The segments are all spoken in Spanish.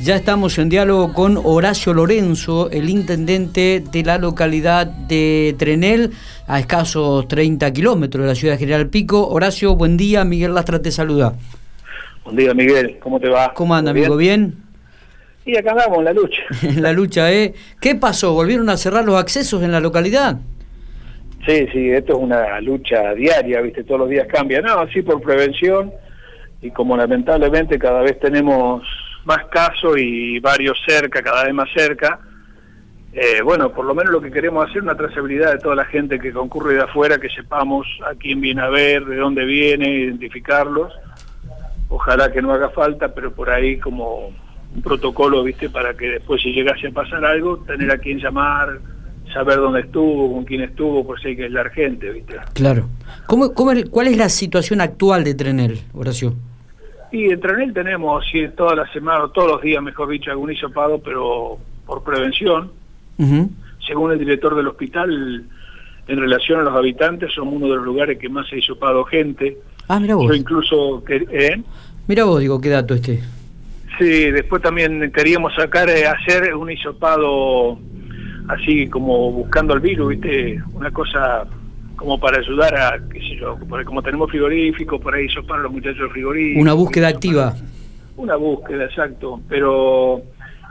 Ya estamos en diálogo con Horacio Lorenzo, el intendente de la localidad de Trenel, a escasos 30 kilómetros de la ciudad de General Pico. Horacio, buen día. Miguel Lastra te saluda. Buen día, Miguel. ¿Cómo te va? ¿Cómo anda, amigo? ¿Bien? Y acá andamos en la lucha. en la lucha, ¿eh? ¿Qué pasó? ¿Volvieron a cerrar los accesos en la localidad? Sí, sí, esto es una lucha diaria, ¿viste? Todos los días cambia. No, sí, por prevención. Y como lamentablemente cada vez tenemos más casos y varios cerca, cada vez más cerca. Eh, bueno, por lo menos lo que queremos hacer es una trazabilidad de toda la gente que concurre de afuera, que sepamos a quién viene a ver, de dónde viene, identificarlos. Ojalá que no haga falta, pero por ahí como un protocolo, ¿viste? Para que después si llegase a pasar algo, tener a quién llamar, saber dónde estuvo, con quién estuvo, por si hay que aislar gente, ¿viste? Claro. ¿Cómo, cómo, ¿Cuál es la situación actual de Trenel, Horacio? Y en Tranel tenemos sí, toda la semana, todos los días, mejor dicho, algún hisopado, pero por prevención. Según el director del hospital, en relación a los habitantes, somos uno de los lugares que más se ha hisopado gente. Ah, mira vos. Yo incluso... ¿eh? Mira vos, digo, qué dato este. Sí, después también queríamos sacar, eh, hacer un hisopado así como buscando el virus, ¿viste? Una cosa como para ayudar a, qué sé yo, como tenemos frigoríficos, por ahí para los muchachos frigoríficos. Una búsqueda activa. Una búsqueda, exacto. Pero,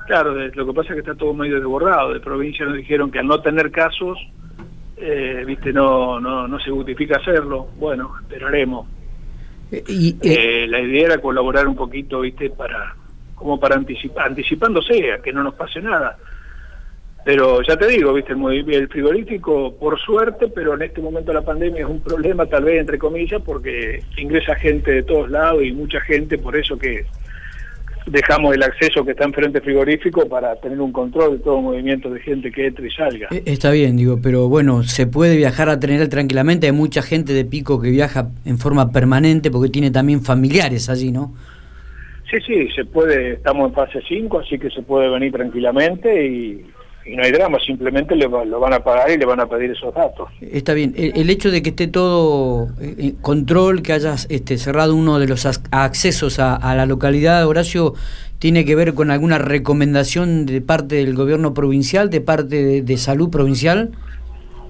claro, lo que pasa es que está todo medio desbordado. De provincia nos dijeron que al no tener casos, eh, viste, no, no, no se justifica hacerlo. Bueno, esperaremos. Eh, y, eh, la idea era colaborar un poquito, viste, para como para anticipar, anticipándose a que no nos pase nada pero ya te digo, viste, el, el frigorífico, por suerte, pero en este momento la pandemia es un problema, tal vez entre comillas, porque ingresa gente de todos lados y mucha gente, por eso que dejamos el acceso que está enfrente frigorífico para tener un control de todo movimiento de gente que entre y salga. Eh, está bien, digo, pero bueno, se puede viajar a tener tranquilamente. Hay mucha gente de Pico que viaja en forma permanente porque tiene también familiares allí, ¿no? Sí, sí, se puede, estamos en fase 5, así que se puede venir tranquilamente y y no hay drama, simplemente le, lo van a pagar y le van a pedir esos datos. Está bien. El, hecho de que esté todo en eh, control, que hayas este, cerrado uno de los accesos a, la localidad, Horacio, ¿tiene que ver con alguna recomendación de parte del gobierno provincial, de parte de, salud provincial?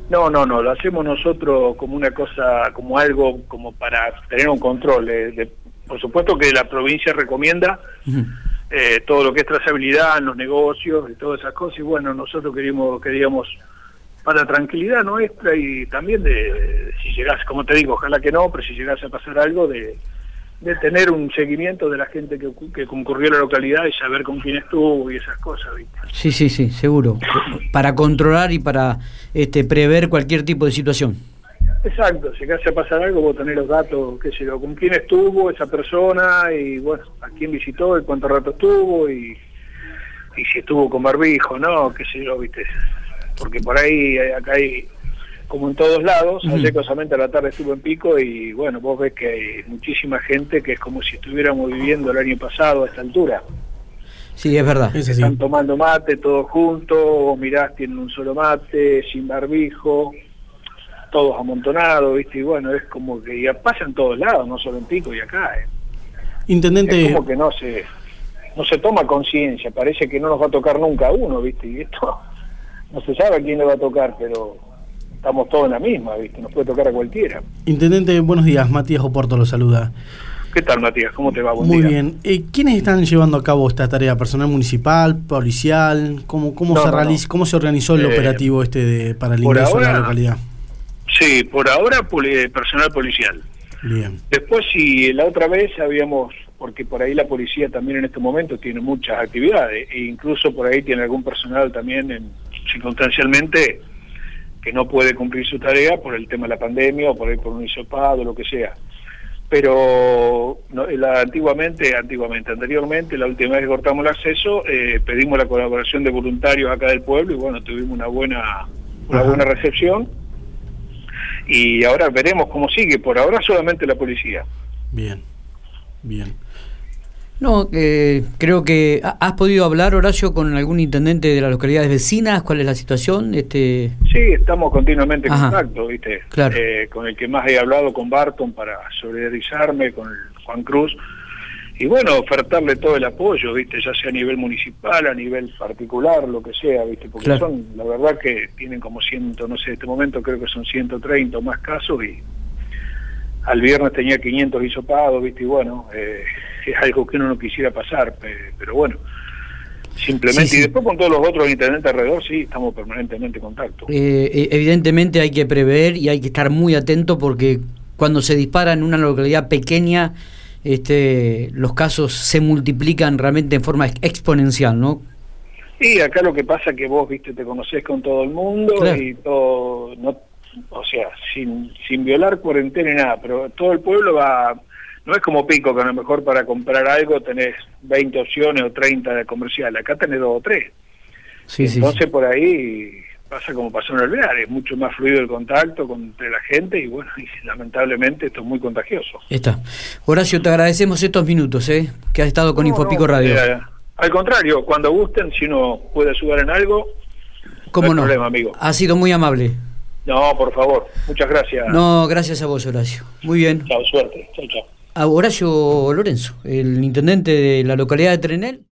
No, no, no, lo hacemos nosotros como una cosa, como algo como para tener un control. por supuesto que la provincia recomienda eh, todo lo que es trazabilidad en los negocios y todas esas cosas. Y bueno, nosotros queríamos, queríamos para tranquilidad nuestra y también de, si llegase, como te digo, ojalá que no, pero si llegase a pasar algo, de, de tener un seguimiento de la gente que, que, concurrió a la localidad y saber con quién estuvo y esas cosas. Sí, sí, sí, seguro. Para controlar y para este, prever cualquier tipo de situación. Exacto, si llegase a pasar algo, vos tenés los datos, qué sé yo, con quién estuvo esa persona y bueno, a quién visitó y cuánto rato estuvo y, y si estuvo con barbijo, ¿no? Qué sé yo, viste. Porque por ahí, eh, acá hay, como en todos lados, uh ayer cosamente a la tarde estuvo en Pico y bueno, vos ves que hay muchísima gente que es como si estuviéramos viviendo el año pasado a esta altura. Sí, es verdad. Están tomando mate todos juntos, vos mirás, tienen un solo mate, sin barbijo todos amontonados, ¿viste? Y bueno, es como que ya pasa en todos lados, no solo en Pico y acá. ¿eh? Intendente... Es como que no se, no se toma conciencia, parece que no nos va a tocar nunca a uno, ¿viste? Y esto no se sabe a quién le va a tocar, pero estamos todos en la misma, ¿viste? Nos puede tocar a cualquiera. Intendente, buenos días, Matías Oporto lo saluda. ¿Qué tal, Matías? ¿Cómo te va? Muy bien. Eh, ¿Quiénes están llevando a cabo esta tarea? ¿Personal municipal, policial? ¿Cómo, cómo, se, realiza, cómo se organizó el eh, operativo este de, para el ingreso a la localidad? Sí, por ahora personal policial. Bien. Después, si la otra vez habíamos, porque por ahí la policía también en este momento tiene muchas actividades, e incluso por ahí tiene algún personal también en, circunstancialmente que no puede cumplir su tarea por el tema de la pandemia o por ahí por un hisopado, lo que sea. Pero la, antiguamente, antiguamente, anteriormente, la última vez que cortamos el acceso, eh, pedimos la colaboración de voluntarios acá del pueblo y bueno, tuvimos una buena, una buena recepción y ahora veremos cómo sigue. Por ahora solamente la policía. Bien, bien. No, eh, creo que has podido hablar, Horacio, con algún intendente de las localidades vecinas. ¿Cuál es la situación? Este... Sí, estamos continuamente en contacto, ¿viste? Eh, con el que más he hablado, con Barton, para solidarizarme, con Juan Cruz. Y bueno, ofertarle todo el apoyo, ¿viste? Ya sea a nivel municipal, a nivel particular, lo que sea, ¿viste? Porque son, la verdad que tienen como ciento, no sé, en este momento creo que son 130 o más casos y al viernes tenía 500 hisopados, ¿viste? Y bueno, eh, es algo que uno no quisiera pasar, pero bueno, simplemente. Y después con todos los otros intendentes alrededor, sí, estamos permanentemente en contacto. Eh, eh, evidentemente hay que prever y hay que estar muy atento porque cuando se dispara en una localidad pequeña, este, los casos se multiplican realmente en forma exponencial, ¿no? Sí, acá lo que pasa es que vos, viste, te conoces con todo el mundo y todo, no, o sea, sin, sin violar cuarentena ni nada, pero todo el pueblo va, no es como Pico, que a lo mejor para comprar algo tenés 20 opciones o 30 de comercial, acá tenés dos o tres. Sí, Entonces por ahí pasa como pasó en el Alvear, es mucho más fluido el contacto entre la gente y bueno, y lamentablemente esto es muy contagioso. Está. Horacio, te agradecemos estos minutos ¿eh? que has estado con Infopico Radio. al contrario, cuando gusten, si uno puede ayudar en algo, ¿Cómo no? Problema, amigo. Ha sido muy amable. No, por favor, muchas gracias. No, gracias a vos, Horacio. Muy bien. Chao, suerte. Chao, chao. A Horacio Lorenzo, el intendente de la localidad de Trenel.